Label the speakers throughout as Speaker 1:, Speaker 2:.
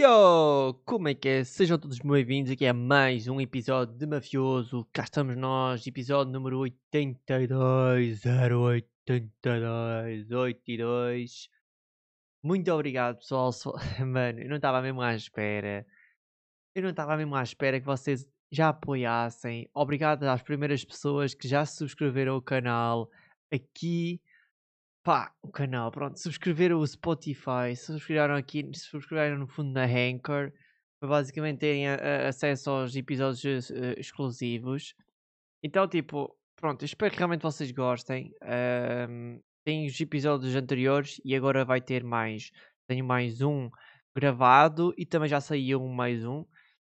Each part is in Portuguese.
Speaker 1: Yo! Como é que é? Sejam todos bem-vindos aqui a mais um episódio de Mafioso. Cá estamos nós, episódio número 82, 082, 82. Muito obrigado, pessoal. Mano, eu não estava mesmo à espera. Eu não estava mesmo à espera que vocês já apoiassem. Obrigado às primeiras pessoas que já se subscreveram ao canal. Aqui pá, o canal, pronto, subscreveram o Spotify, subscreveram aqui, subscreveram no fundo na Anchor, para basicamente terem a- a- acesso aos episódios eh, exclusivos. Então, tipo, pronto, eu espero que realmente vocês gostem. Ahm, tem os episódios anteriores e agora vai ter mais. Tenho mais um gravado e também já saiu um mais um.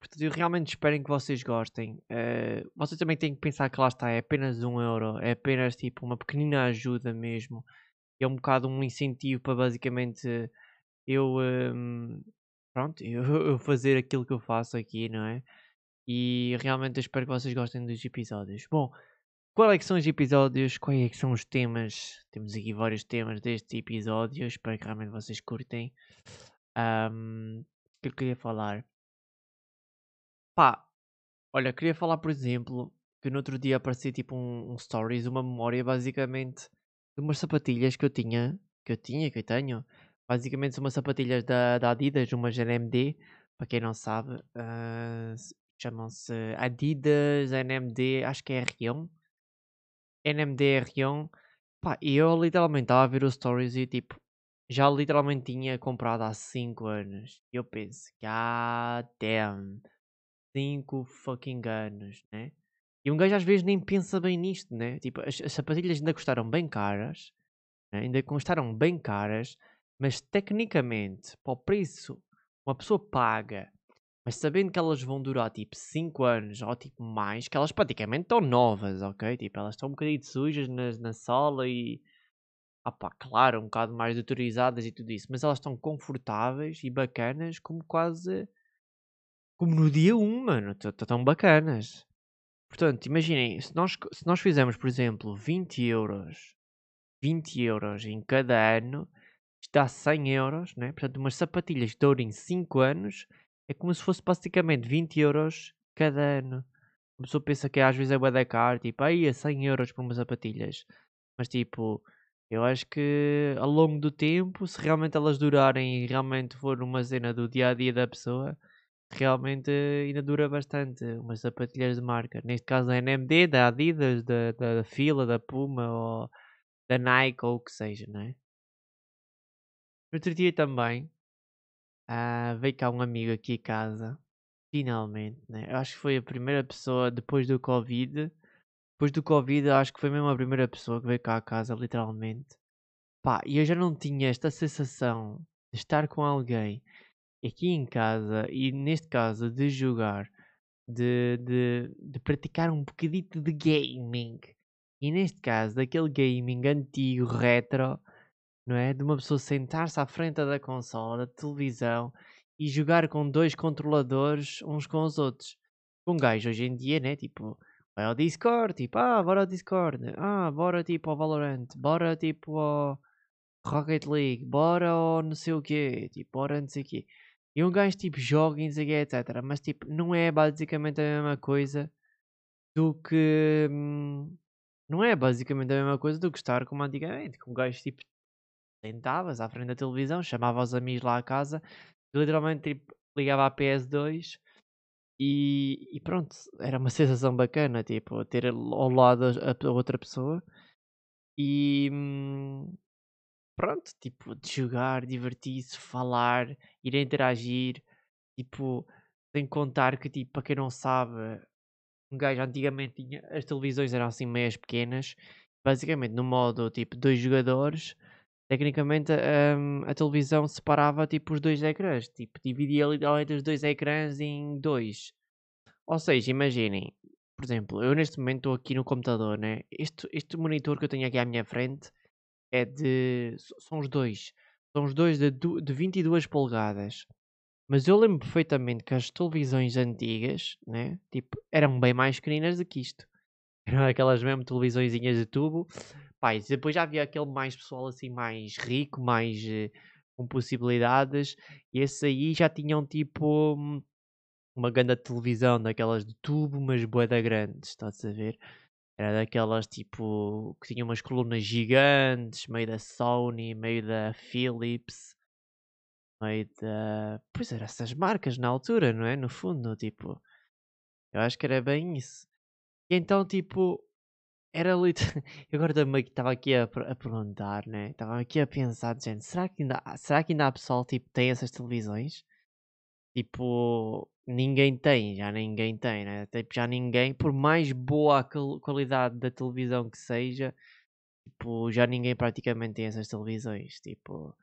Speaker 1: Portanto, eu realmente espero que vocês gostem. Eh, vocês também têm que pensar que lá está, é apenas um euro, é apenas tipo uma pequenina ajuda mesmo é um bocado um incentivo para basicamente eu, hum, pronto, eu, eu fazer aquilo que eu faço aqui, não é? E realmente espero que vocês gostem dos episódios. Bom, qual é são os episódios? Quais é são os temas? Temos aqui vários temas deste episódio. Espero que realmente vocês curtem. Ahm, o que eu queria falar? Pá, olha, queria falar, por exemplo, que no outro dia apareceu tipo um, um stories, uma memória basicamente de umas sapatilhas que eu tinha, que eu tinha, que eu tenho. Basicamente são umas sapatilhas da, da Adidas, umas NMD, para quem não sabe, s- chamam-se Adidas NMD, acho que é R1, NMD R1. Pá, e eu literalmente estava a ver os stories e tipo, já literalmente tinha comprado há 5 anos. E eu penso, god damn, 5 fucking anos, né? E um gajo às vezes nem pensa bem nisto, né? Tipo, as, as sapatilhas ainda custaram bem caras, né? ainda custaram bem caras, mas tecnicamente, para o preço uma pessoa paga, mas sabendo que elas vão durar tipo 5 anos ou tipo mais, que elas praticamente estão novas, ok? Tipo, elas estão um bocadinho sujas na, na sola e. Ah pá, claro, um bocado mais deteriorizadas e tudo isso, mas elas estão confortáveis e bacanas como quase. Como no dia 1, mano. Estão bacanas. Portanto, imaginem, se nós, se nós fizermos, por exemplo, 20 euros, 20 euros em cada ano, isto dá 100 euros, né? Portanto, umas sapatilhas que durem 5 anos é como se fosse basicamente 20 euros cada ano. A pessoa pensa que às vezes é bué da caro, tipo, aí é 100 euros por umas sapatilhas. Mas tipo, eu acho que ao longo do tempo, se realmente elas durarem e realmente for uma cena do dia a dia da pessoa, realmente ainda dura bastante. Umas sapatilhas de marca. Neste caso da NMD, da Adidas, da, da Fila, da Puma ou da Nike ou o que seja, não é? Outro dia também ah, veio cá um amigo aqui a casa, finalmente, né? Eu acho que foi a primeira pessoa depois do Covid. Depois do Covid, acho que foi mesmo a primeira pessoa que veio cá a casa, literalmente. Pá, e eu já não tinha esta sensação de estar com alguém aqui em casa e neste caso de jogar, de, de, de praticar um bocadito de gaming. E neste caso, daquele gaming antigo, retro, não é? De uma pessoa sentar-se à frente da consola, da televisão e jogar com dois controladores uns com os outros. Um gajo hoje em dia, né? Tipo, vai ao Discord, tipo, ah, bora ao Discord, ah, bora tipo ao Valorant, bora tipo ao Rocket League, bora ao não sei o quê, tipo, bora não sei o quê. E um gajo tipo joga e etc. Mas tipo, não é basicamente a mesma coisa do que. hum, não é basicamente a mesma coisa do que estar como antigamente. Que um gajo tipo sentavas à frente da televisão, chamava os amigos lá a casa, literalmente tipo, ligava à PS2 e, e pronto, era uma sensação bacana, tipo, ter ao lado a, a outra pessoa e hum, pronto, tipo, de jogar, divertir-se, falar, ir a interagir, tipo, sem contar que, tipo, para quem não sabe, um gajo antigamente tinha, as televisões eram assim meias pequenas, basicamente no modo, tipo, dois jogadores, tecnicamente hum, a televisão separava, tipo, os dois ecrãs, tipo, dividia literalmente os dois ecrãs em dois. Ou seja, imaginem, por exemplo, eu neste momento estou aqui no computador, né? Este, este monitor que eu tenho aqui à minha frente é de. São os dois. São os dois de, de 22 polegadas. Mas eu lembro perfeitamente que as televisões antigas, né? Tipo, eram bem mais pequeninas do que isto. Eram aquelas mesmo televisõezinhas de tubo. E depois já havia aquele mais pessoal assim, mais rico, mais. eh, com possibilidades, e esses aí já tinham tipo hum, uma grande televisão daquelas de tubo, mas boeda grandes, estás a ver? Era daquelas tipo que tinham umas colunas gigantes, meio da Sony, meio da Philips, meio da. Pois eram essas marcas na altura, não é? No fundo, tipo. Eu acho que era bem isso. E então, tipo, era lit... Eu agora também estava aqui a, a perguntar, né? Estava aqui a pensar, gente, será que ainda, será que ainda há pessoal tipo, tem essas televisões? Tipo, ninguém tem, já ninguém tem, né? Tipo, já ninguém, por mais boa a qual- qualidade da televisão que seja, tipo, já ninguém praticamente tem essas televisões. Tipo,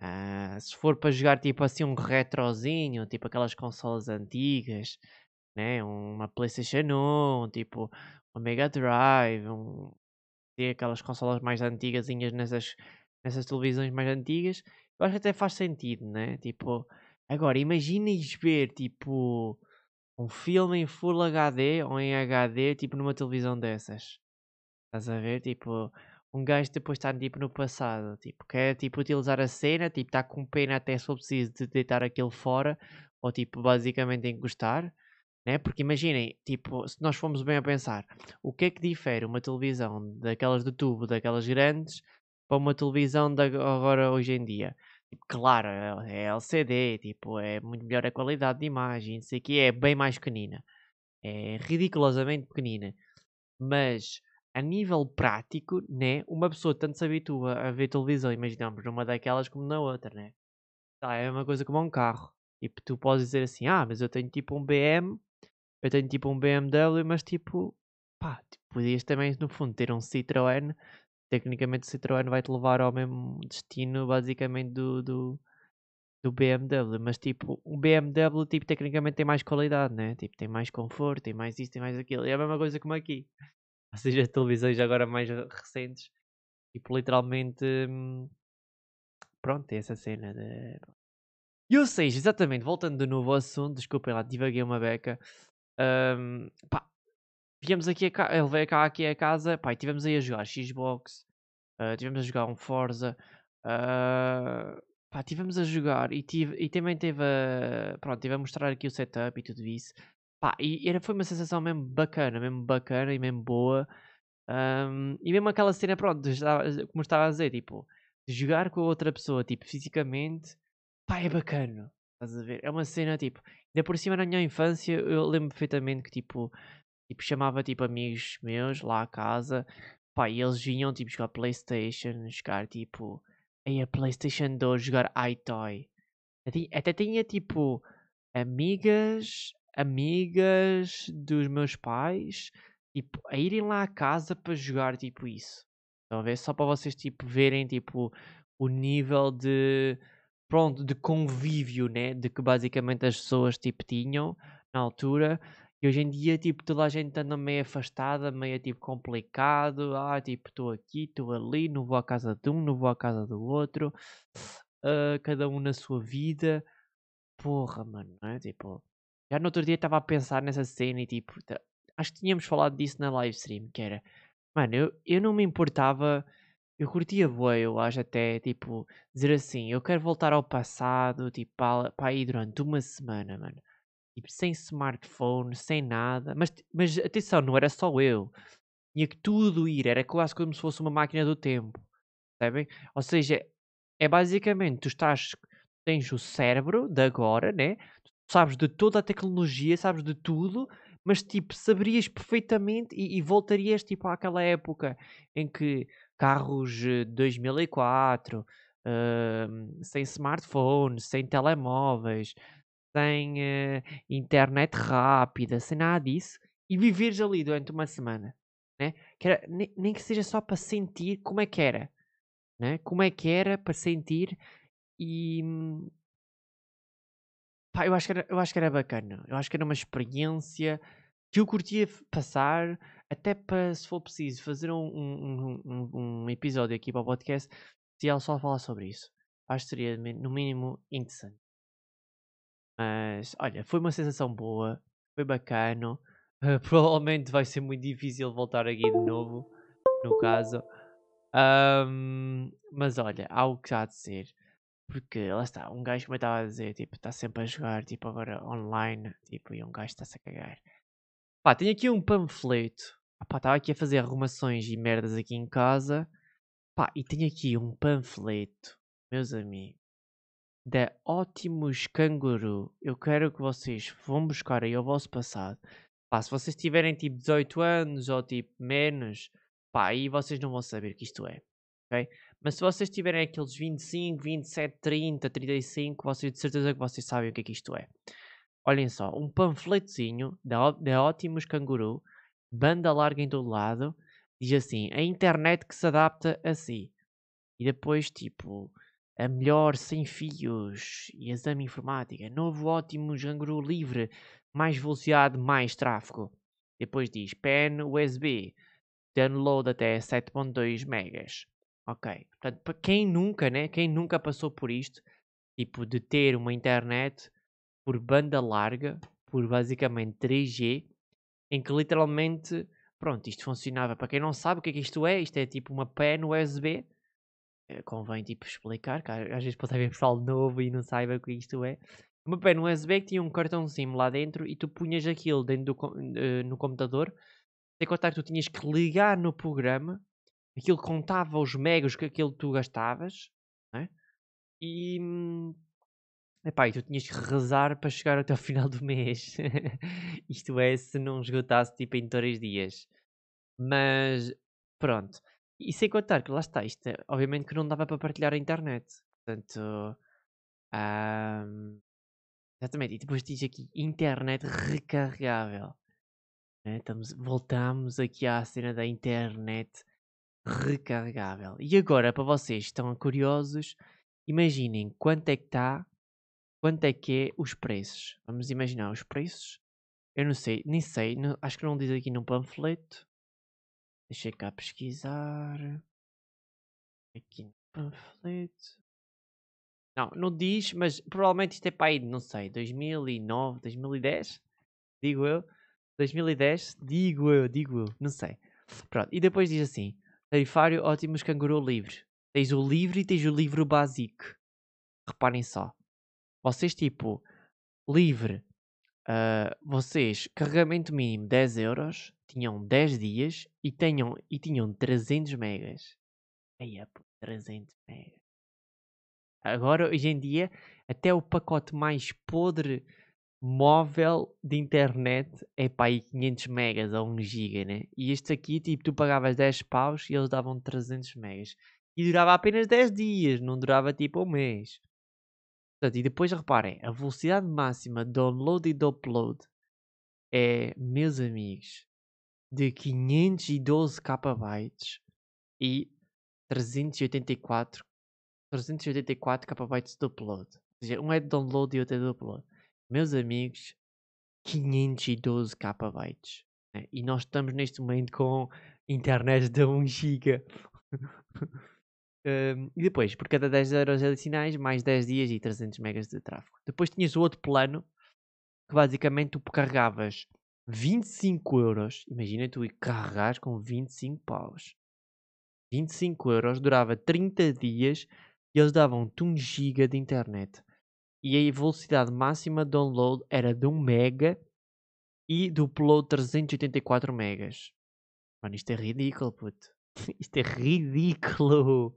Speaker 1: ah, se for para jogar tipo assim um retrozinho, tipo aquelas consolas antigas, né? Uma PlayStation 1, tipo, uma Mega Drive, um, aquelas consolas mais antigasinhas nessas, nessas televisões mais antigas, eu acho que até faz sentido, né? Tipo, agora imagines ver tipo um filme em Full HD ou em HD, tipo numa televisão dessas. Estás a ver? Tipo, um gajo depois está tipo no passado, tipo, quer tipo utilizar a cena, tipo, está com pena até se for preciso de deitar aquilo fora, ou tipo, basicamente encostar, né? Porque imaginem, tipo, se nós formos bem a pensar, o que é que difere uma televisão daquelas de tubo, daquelas grandes, para uma televisão de agora hoje em dia? Tipo, claro, é é LCD, tipo, é muito melhor a qualidade de imagem, não sei o que, é bem mais pequenina. É ridiculosamente pequenina. Mas a nível prático, né, uma pessoa tanto se habitua a ver televisão, imaginamos, numa daquelas como na outra, né? Tá, é uma coisa como um carro. Tipo, tu podes dizer assim, ah, mas eu tenho tipo um BM, eu tenho tipo um BMW, mas tipo, pá, tipo, podias também no fundo ter um Citroën. Tecnicamente o Citroën vai-te levar ao mesmo destino, basicamente, do, do, do BMW, mas tipo, o BMW tipo, tecnicamente tem mais qualidade, né? Tipo, tem mais conforto, tem mais isto, tem mais aquilo. E é a mesma coisa como aqui. Ou seja, as televisões agora mais recentes, tipo, literalmente, hum, pronto, tem essa cena de... E ou seja, exatamente, voltando de novo ao assunto, desculpem lá, divaguei uma beca. hum, pá, viemos aqui a casa, ele veio cá aqui a casa, pá, tivemos aí a jogar Xbox, uh, tivemos a jogar um Forza, uh, pá, tivemos a jogar e, tive, e também teve a, pronto, tive a mostrar aqui o setup e tudo isso. Pá, e era, foi uma sensação mesmo bacana, mesmo bacana e mesmo boa. Um, e mesmo aquela cena, pronto, como estava a dizer, tipo, de jogar com a outra pessoa, tipo, fisicamente, pá, é bacana. Estás a ver? É uma cena, tipo, ainda por cima na minha infância, eu lembro perfeitamente que, tipo, tipo chamava, tipo, amigos meus lá à casa, pá, e eles vinham, tipo, jogar Playstation, jogar, tipo, aí a Playstation 2, jogar iToy. Até, tinha, tipo, amigas, amigas dos meus pais, tipo, a irem lá à casa para jogar, tipo, isso. Ver? Só para vocês, tipo, verem, tipo, o nível de, pronto, de convívio, né? De que basicamente as pessoas, tipo, tinham na altura. E hoje em dia, tipo, toda a gente anda meio afastada, meio, tipo, complicado. Ah, tipo, estou aqui, estou ali, não vou à casa de um, não vou à casa do outro. Ah, cada um na sua vida. Porra, mano, não é? Tipo, já no outro dia estava a pensar nessa cena e tipo, acho que tínhamos falado disso na live stream, que era, mano, eu, eu não me importava, eu curtia bué, eu acho até, tipo, dizer assim, eu quero voltar ao passado, tipo, para, aí durante uma semana, mano. Tipo, sem smartphone, sem nada. Mas, mas atenção, não era só eu. Tinha que tudo ir, era quase como se fosse uma máquina do tempo. Percebem? Ou seja, é basicamente, tu estás, tens o cérebro de agora, né? Tu sabes de toda a tecnologia, sabes de tudo, mas tipo, saberias perfeitamente e, e voltarias tipo àquela época em que carros eh, 2004, hum, sem smartphone, sem telemóveis, sem eh, internet rápida, sem nada disso, e viveres ali durante uma semana, né? Que era, nem, nem que seja só para sentir como é que era, né? Como é que era para sentir e hum, pá, eu acho que era, eu acho que era bacana. Eu acho que era uma experiência que eu curtia passar, até para se for preciso fazer um, um, um, um- episódio aqui para o podcast, se ela só falar sobre isso. Acho que seria no mínimo interessante. Mas olha, foi uma sensação boa, foi bacana. Uh, provavelmente vai ser muito difícil voltar aqui de novo, no caso. Ahm, mas olha, há o que há de ser. Porque lá está, um gajo como eu estava a dizer, tipo, está sempre a jogar, tipo, agora online, tipo, e um gajo está-se a cagar. Pá, tenho aqui um panfleto. Pá, estava aqui a fazer arrumações e merdas aqui em casa. Pá, e tenho aqui um panfleto, meus amigos, da Ótimos Canguru. Eu quero que vocês vão buscar aí o vosso passado. Pá, se vocês tiverem tipo 18 anos ou tipo menos, pá, aí vocês não vão saber o que isto é. Ok? Mas se vocês tiverem aqueles 25, 27, 30, 35, vocês de certeza que vocês sabem o que é que isto é. Olhem só, um panfletozinho da, da Ótimos Canguru, banda larga em todo lado, diz assim: a internet que se adapta a si. E depois, tipo, a melhor sem fios e exame informática, novo ótimo Canguru livre, mais velocidade, mais tráfego. Depois diz pen USB, download até 7.2 megas. Ok. Portanto, para quem nunca, né? Quem nunca passou por isto, tipo, de ter uma internet por banda larga, por basicamente 3G, em que literalmente, pronto, isto funcionava. Para quem não sabe o que é que isto é, isto é tipo uma pen USB. É, convém tipo explicar, que às vezes pode haver pessoal novo e não saiba o que isto é. Uma pen USB que tinha um cartãozinho lá dentro e tu punhas aquilo dentro do, uh, no computador. Sem contar que tu tinhas que ligar no programa aquilo contava os megas que aquilo tu gastavas, né? E, hum, epá, e tu tinhas que rezar para chegar até o final do mês. Isto é, se não esgotasse tipo em três dias. Mas, pronto. E sem contar que lá está, isto é, obviamente que não dava para partilhar a internet. Portanto, um, exatamente. E depois diz aqui, internet recarregável. Né? Estamos, voltamos aqui à cena da internet recarregável. E agora, para vocês que estão curiosos, imaginem quanto é que está, quanto é que é os preços. Vamos imaginar os preços. Eu não sei, nem sei, não, acho que não diz aqui no panfleto. Deixa cá pesquisar. Aqui no panfleto. Não, não diz, mas provavelmente isto é para aí, não sei, 2009, 2010, digo eu. 2010, digo eu, digo eu, não sei. Pronto, e depois diz assim: Tarifário ótimos canguru livre. Tens o livre e tens o livro básico. Reparem só. Vocês tipo, livre, uh, vocês, carregamento mínimo 10 euros, tinham 10 dias e, tenham, e tinham 300 megas. Aí é 300 megas. Agora, hoje em dia, até o pacote mais podre móvel de internet é para aí 500 megas ou 1 giga, né? E este aqui, tipo, tu pagavas 10 paus e eles davam 300 megas. E durava apenas 10 dias, não durava tipo um mês. Portanto, e depois reparem, a velocidade máxima de download e de upload é, meus amigos, de 512 KB e 384 384 KB de upload. Ou seja, um é de download e outro é de upload meus amigos, 512 KB. Né? E nós estamos neste momento com internet de 1 GB. um, e depois, por cada 10 euros adicionais, mais 10 dias e 300 megas de tráfego. Depois tinhas o outro plano, que basicamente tu carregavas 25 euros. Imagina tu carregares com 25 paus. 25 euros, durava 30 dias e eles davam-te 1 GB de internet e a velocidade máxima de download era de 1 mega e do upload 384 megas. Mano, isto é ridículo, puto. Isto é ridículo.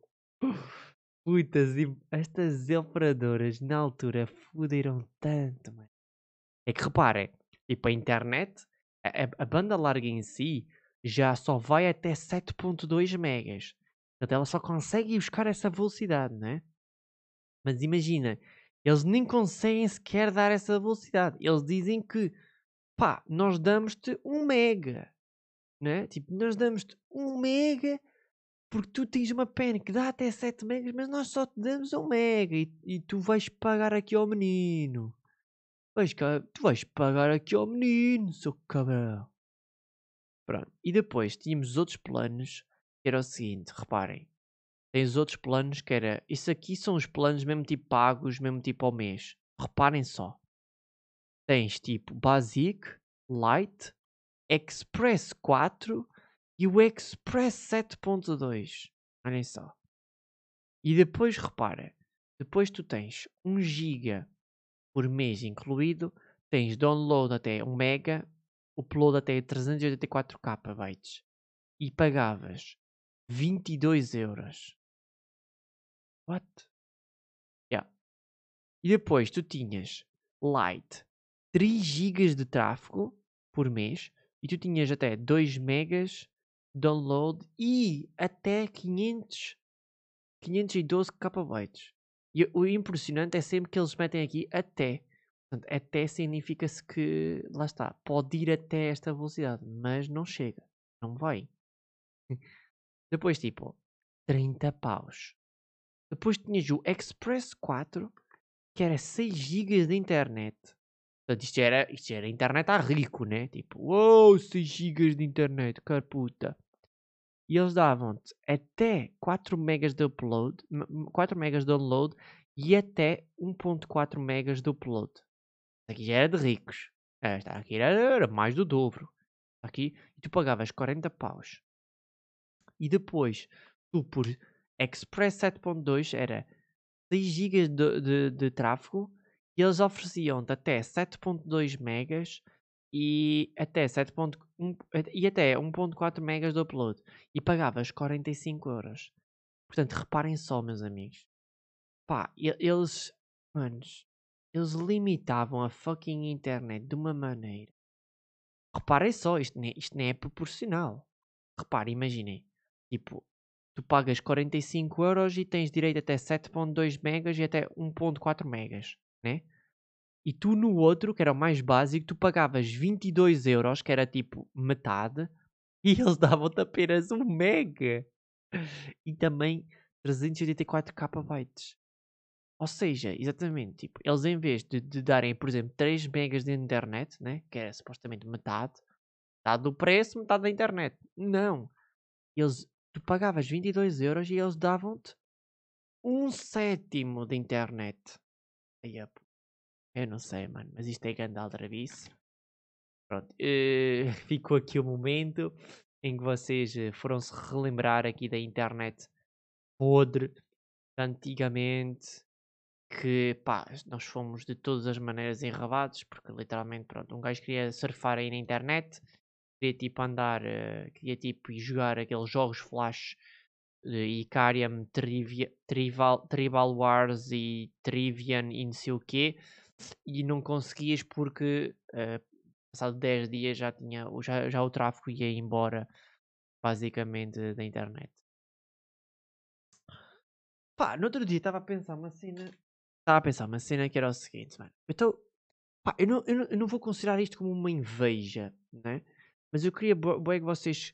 Speaker 1: Putas, estas operadoras na altura fuderam tanto, mano. É que reparem, para a internet, a, a, banda larga em si já só vai até 7.2 megas. Portanto, ela só consegue buscar essa velocidade, né? Mas imagina, eles nem conseguem sequer dar essa velocidade. Eles dizem que, pá, nós damos-te um mega. Né? Tipo, nós damos-te um mega porque tu tens uma pena que dá até 7 megas, mas nós só te damos um mega e, e tu vais pagar aqui ao menino. Vais, tu vais pagar aqui ao menino, seu cabrão. Pronto. E depois tínhamos outros planos que era o seguinte, reparem. Tens outros planos que era. Isso aqui são os planos mesmo tipo pagos, mesmo tipo ao mês. Reparem só. Tens tipo Basic, Light, Express 4 e o Express 7.2. Olhem só. E depois repara. Depois tu tens 1 giga por mês incluído, tens download até 1 mega, upload até 384 KB e pagavas 22 euros. What? Yeah. E depois tu tinhas Lite 3 GB de tráfego por mês e tu tinhas até 2 megas download e até 500 512 KB. E o impressionante é sempre que eles metem aqui até. Portanto, até significa-se que, lá está, pode ir até esta velocidade, mas não chega, não vai. Depois, tipo, 30 paus. Depois tinhas o Express 4, que era 6 GB de internet. Portanto, isto era, isto era internet a rico, né? Tipo, uou, wow, 6 GB de internet, carputa. E eles davam-te até 4 megas de upload, 4 megas de download e até 1.4 megas de upload. Aqui já era de ricos. Esta aqui era, era mais do dobro. Aqui, e tu pagavas 40 paus. E depois, tu por Express 7.2 era 6 GB de, de, de tráfego e eles ofereciam-te até 7.2 megas e até 7.1 e até 1.4 megas de upload e pagavas 45 euros. Portanto, reparem só, meus amigos. Pá, eles, manos, eles limitavam a fucking internet de uma maneira. Reparem só, isto nem, isto nem é proporcional. Reparem, imaginem. Tipo, tu pagas 45 euros e tens direito até 7.2 megas e até 1.4 megas, né? E tu no outro, que era o mais básico, tu pagavas 22 euros, que era tipo metade, e eles davam-te apenas 1 mega. E também 384 KB. Ou seja, exatamente, tipo, eles em vez de, de, darem, por exemplo, 3 megas de internet, né, que era supostamente metade, metade do preço, metade da internet. Não. Eles tu pagavas 22 euros e eles davam-te um sétimo de internet. Aí, eu não sei, mano, mas isto é grande aldrabice. Pronto, uh, ficou aqui o momento em que vocês eh, foram se relembrar aqui da internet podre antigamente que pá, nós fomos de todas as maneiras enrabados porque literalmente pronto, um gajo queria surfar aí na internet queria tipo andar, uh, queria tipo ir jogar aqueles jogos flash de Icarium, Trivia, Tribal, Tribal Wars e Trivian e não sei o quê, e não conseguias porque uh, passado 10 dias já tinha já, já o tráfego ia embora basicamente da internet. Pá, no outro dia estava a pensar uma cena. Estava a pensar uma cena que era o seguinte, mano. Então, pá, eu não, eu não, eu não vou considerar isto como uma inveja, né? Mas eu queria que vocês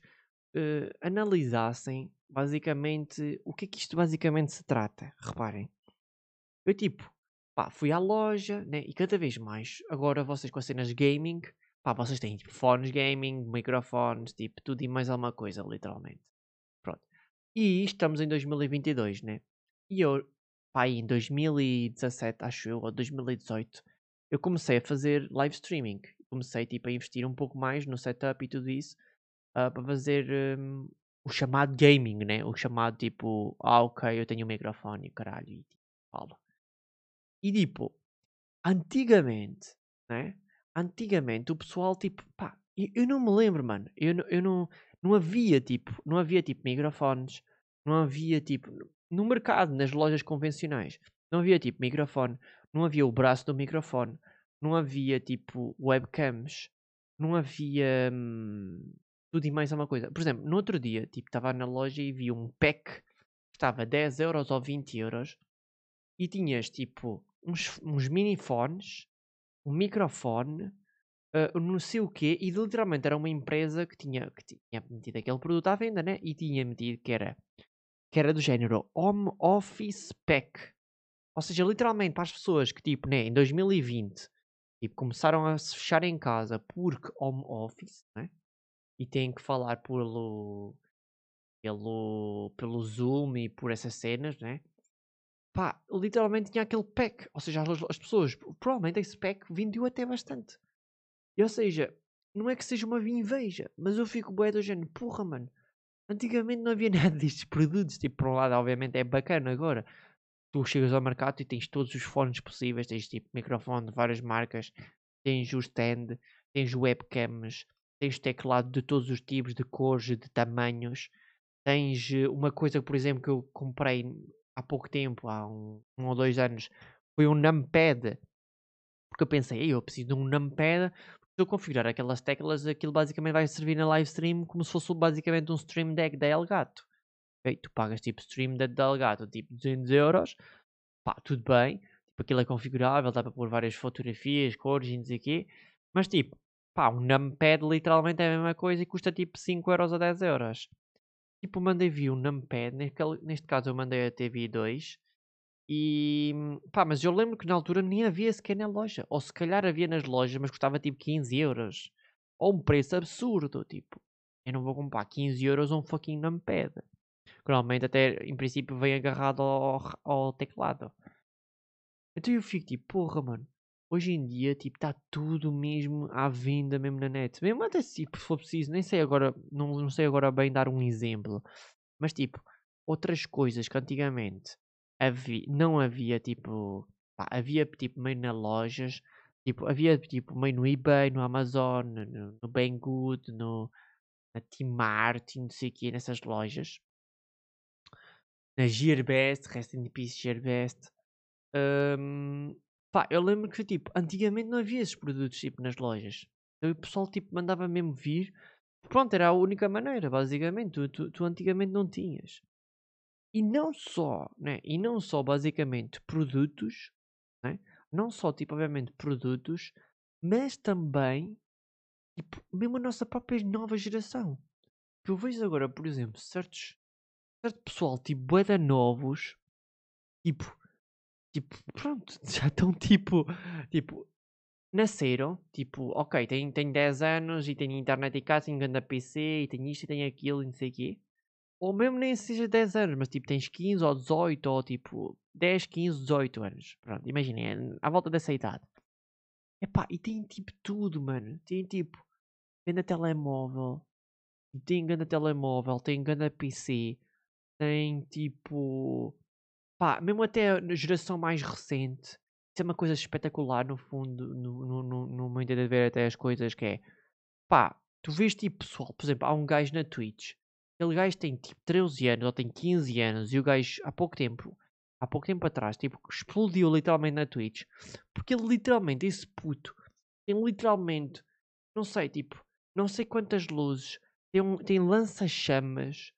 Speaker 1: uh, analisassem basicamente o que é que isto basicamente se trata. Reparem. Eu tipo, pá, fui à loja, né? E cada vez mais, agora vocês com as cenas gaming, pá, vocês têm tipo fones gaming, microfones, tipo, tudo e mais alguma coisa, literalmente. Pronto. E estamos em 2022, né? E eu, pá, em 2017, acho eu, ou 2018, eu comecei a fazer live streaming comecei tipo, a investir um pouco mais no setup e tudo isso uh, para fazer um, o chamado gaming, né? O chamado tipo, ah, ok, eu tenho um microfone, caralho, e tipo, fala. E tipo, antigamente, né? Antigamente o pessoal, tipo, pá, eu, eu não me lembro, mano. Eu, eu não, não havia tipo, não havia tipo microfones, não havia tipo, no mercado, nas lojas convencionais, não havia tipo microfone, não havia o braço do microfone, não havia tipo webcams, não havia hum, tudo e mais uma coisa. Por exemplo, no outro dia, tipo, estava na loja e vi um pack que estava 10 euros ou 20 euros e tinhas tipo uns, uns minifones, um microfone, uh, não sei o quê, e literalmente era uma empresa que tinha, que tinha metido aquele produto à venda, né? E tinha metido que era, que era do género Home Office Pack. Ou seja, literalmente para as pessoas que, tipo, né, em 2020 Tipo, começaram a se fechar em casa porque home office, né? E têm que falar pelo, pelo, pelo Zoom e por essas cenas, né? Pá, literalmente tinha aquele pack. Ou seja, as, as pessoas, provavelmente esse pack vendeu até bastante. E, ou seja, não é que seja uma inveja, mas eu fico bué do género, porra, mano. Antigamente não havia nada destes produtos. Tipo, por um lado, obviamente é bacana agora. tu chegas ao mercado e tens todos os fones possíveis, tens tipo microfone de várias marcas, tens o stand, tens webcams, tens teclado de todos os tipos, de cores, de tamanhos. Tens eh, uma coisa, por exemplo, que eu comprei há pouco tempo, há um, um ou dois anos, foi um numpad. Porque eu pensei, "Ei, eu preciso de um numpad. Se eu configurar aquelas teclas, aquilo basicamente vai servir na live stream como se fosse basicamente um stream deck da Elgato. Ok, Tu pagas tipo stream deck da Elgato, tipo 200 euros. Pá, tudo bem. Tipo, aquilo é configurável, dá para pôr várias fotografias, cores e não sei quê. Mas tipo, pá, um numpad literalmente é a mesma coisa e custa tipo 5 euros ou 10 euros. Tipo, mandei vir um numpad, neste, caso eu mandei a TV2. E pá, mas eu lembro que na altura nem havia sequer na loja. Ou se calhar havia nas lojas, mas custava tipo 15 euros. Ou um preço absurdo, tipo. Eu não vou comprar 15 euros um fucking numpad. Normalmente até em princípio vem agarrado ao, ao teclado. Então eu fico tipo, porra, mano. Hoje em dia, tipo, está tudo mesmo à venda, mesmo na net. Mesmo até se tipo, for preciso, nem sei agora, não, não sei agora bem dar um exemplo. Mas tipo, outras coisas que antigamente havia, não havia, tipo, pá, havia tipo meio nas lojas, tipo, havia tipo meio no eBay, no Amazon, no, no Banggood, no, na T-Mart, não sei o quê, nessas lojas. Na Gearbest, Rest in Peace Gearbest. Hum, pá, eu lembro que tipo, antigamente não havia esses produtos tipo nas lojas. Então o pessoal tipo mandava mesmo vir. Pronto, era a única maneira, basicamente. Tu, tu, tu antigamente não tinhas. E não só, né? E não só basicamente produtos, né? Não só tipo, obviamente, produtos, mas também tipo, mesmo a nossa própria nova geração. Que eu vejo agora, por exemplo, certos certo pessoal, tipo, boeda novos, tipo, tipo, pronto, já estão tipo, tipo, nasceram, tipo, ok, tenho, tenho 10 anos e tenho internet em casa, tenho grande PC e tenho isto e tenho aquilo e não sei o quê. Ou mesmo nem seja 10 anos, mas tipo, tens 15 ou 18 ou tipo, 10, 15, 18 anos. Pronto, imaginem, é à volta dessa idade. Epá, e tem tipo tudo, mano. Tem tipo, grande telemóvel, tem grande telemóvel, tem grande PC, tem tipo. Pá, mesmo até na geração mais recente, isso é uma coisa espetacular no fundo, no, no meu entender de ver até as coisas que é. Pá, tu vês tipo pessoal, por exemplo, há um gajo na Twitch. Aquele gajo tem tipo 13 anos ou tem 15 anos e o gajo há pouco tempo, há pouco tempo atrás, tipo, explodiu literalmente na Twitch. Porque ele literalmente, esse puto, tem literalmente, não sei, tipo, não sei quantas luzes, tem, um, tem lança-chamas.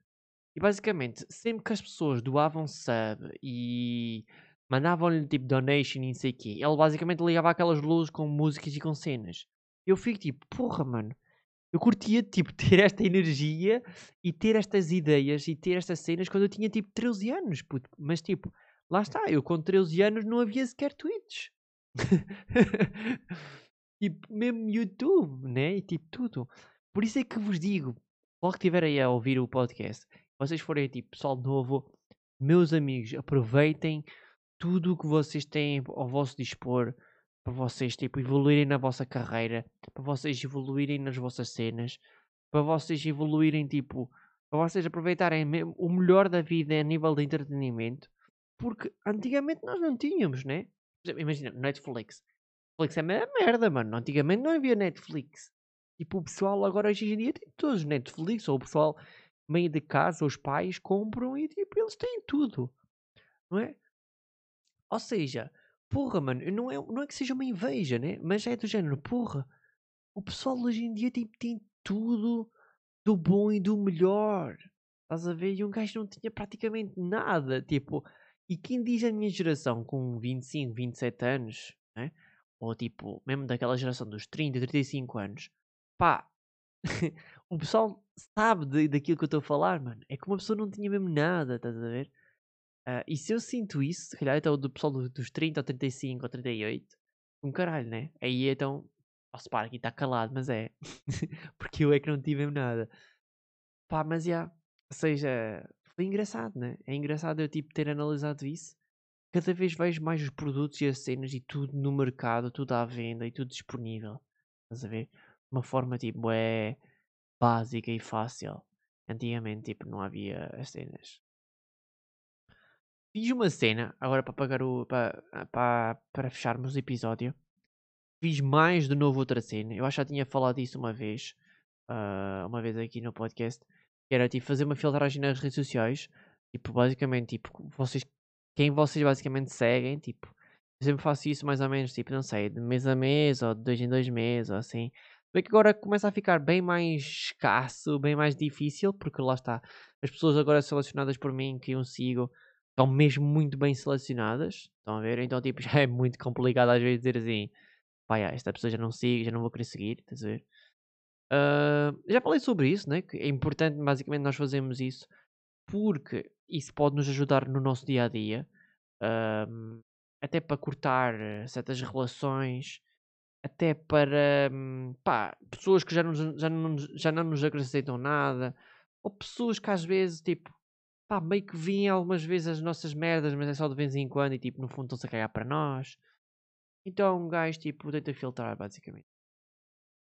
Speaker 1: E basicamente, sempre que as pessoas doavam sub e mandavam-lhe tipo donation e não sei o quê, ele basicamente ligava aquelas luzes com músicas e com cenas. Eu fico tipo, porra, mano. Eu curtia tipo ter esta energia e ter estas ideias e ter estas cenas quando eu tinha tipo 13 anos, puto. Mas tipo, lá está, eu com 13 anos não havia sequer tweets. tipo, mesmo YouTube, né? E tipo tudo. Por isso é que vos digo, logo que estiver aí a ouvir o podcast, vocês forem tipo pessoal novo, meus amigos, aproveitem tudo o que vocês têm ao vosso dispor para vocês tipo evoluírem na vossa carreira, para vocês evoluírem nas vossas cenas, para vocês evoluírem tipo, para vocês aproveitarem o melhor da vida a nível de entretenimento, porque antigamente nós não tínhamos, né? Imagina, Netflix. Netflix é uma merda, mano. Antigamente não havia Netflix. Tipo, o pessoal agora hoje em dia tem todos Netflix, ou o pessoal meio de casa, os pais compram e tipo, eles têm tudo. Não é? Ou seja, porra, mano, não é, não é que seja uma inveja, né? Mas é do género, porra, o pessoal hoje em dia tipo, tem tudo do bom e do melhor. Estás a ver? E um gajo não tinha praticamente nada. Tipo, e quem diz a minha geração com 25, 27 anos, né? ou tipo, mesmo daquela geração dos 30, 35 anos, pá, o pessoal sabe de, daquilo que eu estou a falar, mano. É que uma pessoa não tinha mesmo nada, estás a ver? Uh, e se eu sinto isso, se calhar então do pessoal dos 30 ou 35 ou 38, um caralho, né? Aí então, posso parar aqui está calado, mas é. Porque eu é que não tive mesmo nada. Pá, mas já. Yeah. Seja, foi engraçado, né? É engraçado eu tipo ter analisado isso. Cada vez vejo mais os produtos e as cenas e tudo no mercado, tudo à venda e tudo disponível. Estás a ver? Uma forma tipo é básica e fácil. Antigamente tipo não havia as cenas. fiz uma cena, agora para pagar o. para, para, para fecharmos o episódio. Fiz mais de novo outra cena. Eu acho que já tinha falado disso uma vez. Uh, uma vez aqui no podcast. Que era tipo fazer uma filtragem nas redes sociais. Tipo, basicamente, tipo, vocês. Quem vocês basicamente seguem, tipo. Eu sempre faço isso mais ou menos, tipo, não sei, de mês a mês, ou de dois em dois meses, ou assim. Bem que agora começa a ficar bem mais escasso, bem mais difícil, porque lá está. As pessoas agora selecionadas por mim, que eu sigo, estão mesmo muito bem selecionadas. Estão a ver? Então, tipo, já é muito complicado às vezes dizer assim: pá, já, esta pessoa já não sigo, já não vou querer seguir. Estás a ver? Uh, já falei sobre isso, né? Que é importante, basicamente, nós fazermos isso porque isso pode nos ajudar no nosso dia a dia. Uh, até para cortar certas relações, até para pá, pessoas que já não, já, não, já não nos acrescentam nada, ou pessoas que às vezes tipo pá, meio que vêm algumas vezes as nossas merdas, mas é só de vez em quando e tipo no fundo estão-se a cagar para nós. Então um gajo tipo tenta filtrar basicamente.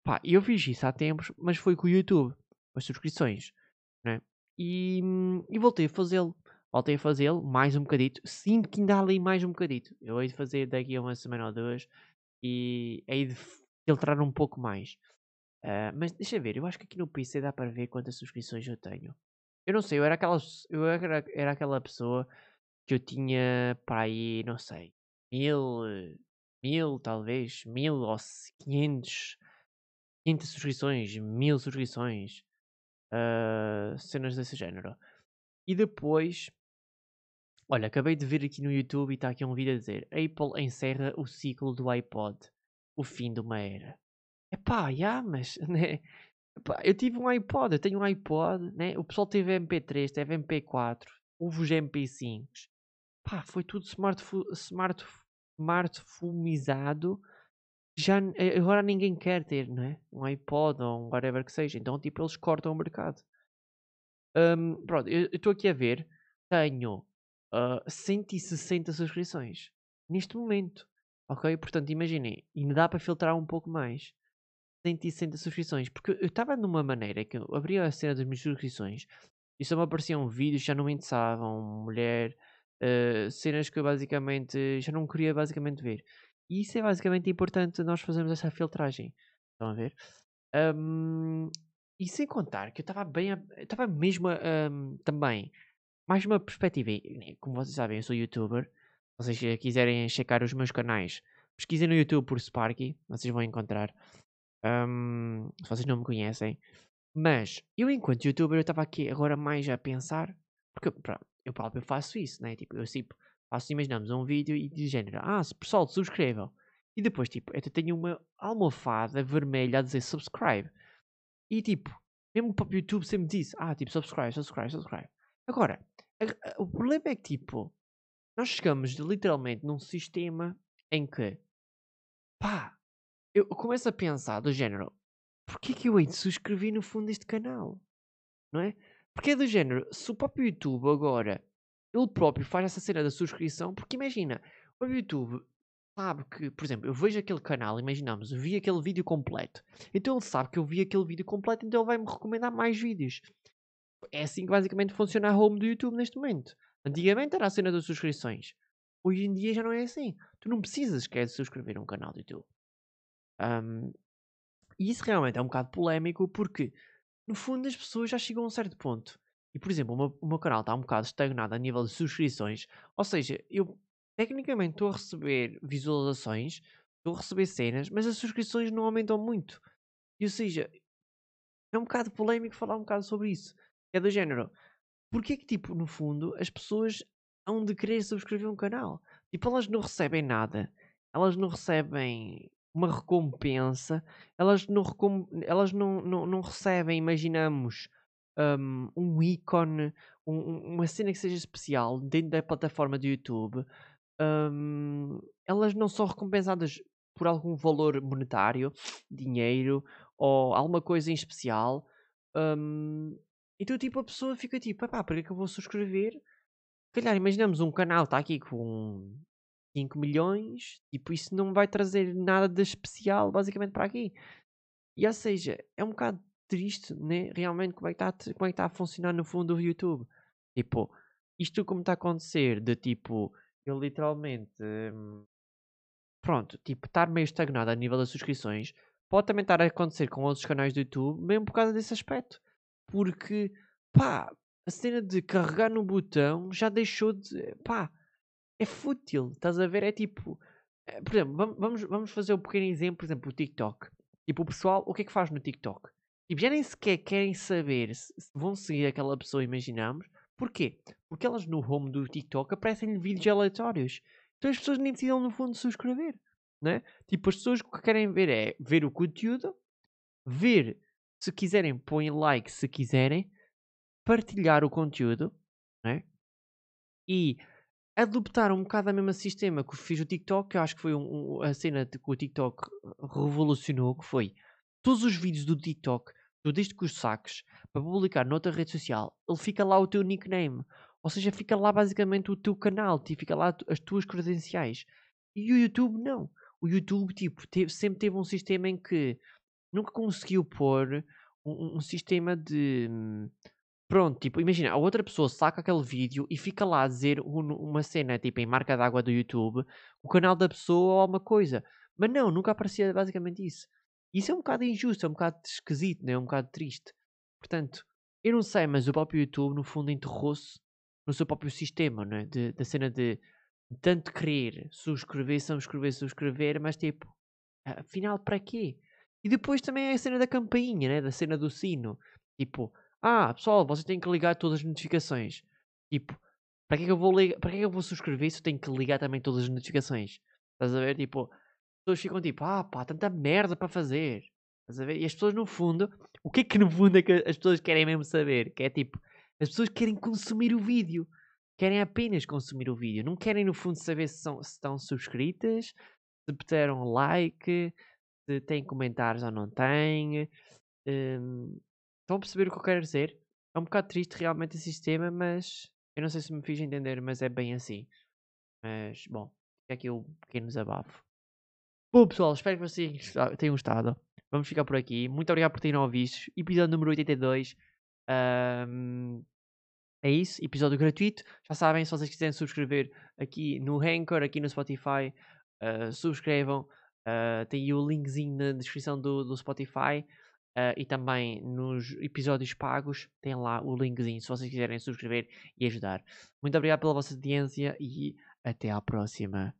Speaker 1: Pá, eu fiz isso há tempos, mas foi com o YouTube, com as subscrições, né? E, e voltei a fazê-lo voltei a fazê-lo mais um bocadito. Sinto que ainda há ali mais um bocadito. Eu hei de fazer daqui a uma semana ou duas e hei de filtrar um pouco mais. Uh, mas deixa ver, eu acho que aqui no PC dá para ver quantas subscrições eu tenho. Eu não sei, eu era aquela, eu era, era aquela pessoa que eu tinha para aí, não sei, mil, mil talvez, mil ou quinhentos, quinhentas subscrições, mil subscrições, uh, cenas desse género. E depois Olha, acabei de ver aqui no YouTube e está aqui um vídeo a dizer Apple encerra o ciclo do iPod. O fim de uma era. Epá, já, mas... Né? Epá, eu tive um iPod, eu tenho um iPod, né? O pessoal teve MP3, teve MP4, houve os MP5. Pá, foi tudo smartphone, smart. Já, eh, agora ninguém quer ter, né? Um iPod ou um whatever que seja. Então, tipo, eles cortam o mercado. Um, pronto, eu estou aqui a ver. Tenho uh, 160 subscrições neste momento. Ok? Portanto, imaginem, ainda dá para filtrar um pouco mais. 160 subscrições. Porque eu estava numa maneira que eu abria a cena das minhas subscrições e só me apareciam vídeos que já não me interessavam, mulher, uh, cenas que eu basicamente já não queria basicamente ver. E isso é basicamente importante nós fazermos essa filtragem. Estão a ver? Um, e sem contar que eu estava bem, estava mesmo um, também mais uma perspectiva. Como vocês sabem, eu sou youtuber. Se vocês quiserem checar os meus canais, pesquisem no YouTube por Sparky, vocês vão encontrar. Um, se vocês não me conhecem. Mas eu, enquanto youtuber, eu estava aqui agora mais a pensar. Porque eu próprio faço isso, né? Tipo, eu tipo, faço, imaginamos, um vídeo e de género, ah, pessoal, subscrevam. E depois, tipo, eu tenho uma almofada vermelha a dizer subscribe. E tipo, mesmo o YouTube sempre diz, ah, tipo, subscribe, subscribe, subscribe. Agora, o problema é que, tipo, nós chegamos literalmente num sistema em que, pá, eu começo a pensar do género, porquê que eu hei de subscrever no fundo este canal? Não é? Porque é do género, se o próprio YouTube agora, ele próprio faz essa cena da subscrição, porque imagina, o YouTube sabe que, por exemplo, eu vejo aquele canal, imaginamos, eu vi aquele vídeo completo, então ele sabe que eu vi aquele vídeo completo, então ele vai-me recomendar mais vídeos é assim que basicamente funciona a home do YouTube neste momento. Antigamente era a cena das subscrições. Hoje em dia já não é assim. Tu não precisas quer subscrever um canal do YouTube. Um, e isso realmente é um bocado polémico porque, no fundo, as pessoas já chegam a um certo ponto. E, por exemplo, o meu, o meu canal está um bocado estagnado a nível de subscrições. Ou seja, eu tecnicamente estou a receber visualizações, estou a receber cenas, mas as subscrições não aumentam muito. E, ou seja, é um bocado polémico falar um bocado sobre isso. É do género. Porquê que, tipo, no fundo, as pessoas hão de querer subscrever um canal? Tipo, elas não recebem nada. Elas não recebem uma recompensa. Elas não, recom elas não, não, não recebem, imaginamos, um, um ícone, um, uma cena que seja especial dentro da plataforma do YouTube. Um, elas não são recompensadas por algum valor monetário, dinheiro ou alguma coisa em especial. Um, então, tipo, a pessoa fica tipo, pá, para que é que eu vou subscrever? Calhar, imaginamos um canal está aqui com 5 milhões, tipo, isso não vai trazer nada de especial, basicamente, para aqui. E, ou seja, é um bocado triste, né? Realmente, como é que está é tá a funcionar no fundo o YouTube. Tipo, isto como está a acontecer, de tipo, eu literalmente, hum, pronto, tipo, estar meio estagnado a nível das subscrições, pode também estar a acontecer com outros canais do YouTube, mesmo por causa desse aspecto. Porque, pá, a cena de carregar no botão já deixou de, pá, é fútil, estás a ver? É tipo, é, por exemplo, vamos, vamos fazer um pequeno exemplo, por exemplo, o TikTok. Tipo, o pessoal, o que é que faz no TikTok? Tipo, já nem sequer querem saber se, vão seguir aquela pessoa, imaginamos. Porquê? Porque elas no home do TikTok aparecem-lhe vídeos aleatórios. Então as pessoas nem precisam, no fundo, subscrever. Né? Tipo, as pessoas o que querem ver é ver o conteúdo, ver se quiserem, põem like se quiserem, partilhar o conteúdo, né? E adoptar um bocado o mesmo sistema que fiz o TikTok, que eu acho que foi um, um, a cena que o TikTok revolucionou, que foi todos os vídeos do TikTok, tu desde que os saques para publicar noutra rede social, ele fica lá o teu nickname. Ou seja, fica lá basicamente o teu canal, fica lá as tuas credenciais. E o YouTube não. O YouTube, tipo, teve, sempre teve um sistema em que nunca conseguiu pôr um, um sistema de Pronto, tipo, imagina, a outra pessoa saca aquele vídeo e fica lá a dizer um- uma cena, tipo, em marca d'água do YouTube, o canal da pessoa ou alguma coisa. Mas não, nunca aparecia basicamente isso. Isso é um bocado injusto, é um bocado esquisito, né? é um bocado triste. Portanto, eu não sei, mas o próprio YouTube, no fundo, enterrou-se no seu próprio sistema, né? De, da cena de tanto querer subscrever, subscrever, subscrever, mas tipo, afinal, para quê? E depois também é a cena da campainha, né? Da cena do sino. Tipo, ah, pessoal, vocês têm que ligar todas as notificações. Tipo, para que é que eu vou ligar, para que é que eu vou subscrever se eu tenho que ligar também todas as notificações? Estás a ver? Tipo, as pessoas ficam tipo, ah pá, tanta merda para fazer. Estás a ver? E as pessoas no fundo, o que é que no fundo é que as pessoas querem mesmo saber? Que é tipo, as pessoas querem consumir o vídeo. Querem apenas consumir o vídeo. Não querem no fundo saber se, são, se estão subscritas, se puseram like, se têm comentários ou não têm. Um, Estão a perceber o que eu quero dizer? É um bocado triste realmente esse sistema, mas eu não sei se me fiz entender, mas é bem assim. Mas, bom, é aqui um pequeno desabafo. Bom, pessoal, espero que vocês tenham gostado. Vamos ficar por aqui. Muito obrigado por terem ouvido. Episódio número 82. Um, é isso, episódio gratuito. Já sabem, se vocês quiserem subscrever aqui no Anchor, aqui no Spotify, uh, subscrevam. Uh, tem o linkzinho na descrição do, do Spotify. Uh, e também nos episódios pagos tem lá o linkzinho se vocês quiserem subscrever e ajudar. Muito obrigado pela vossa audiência e até à próxima.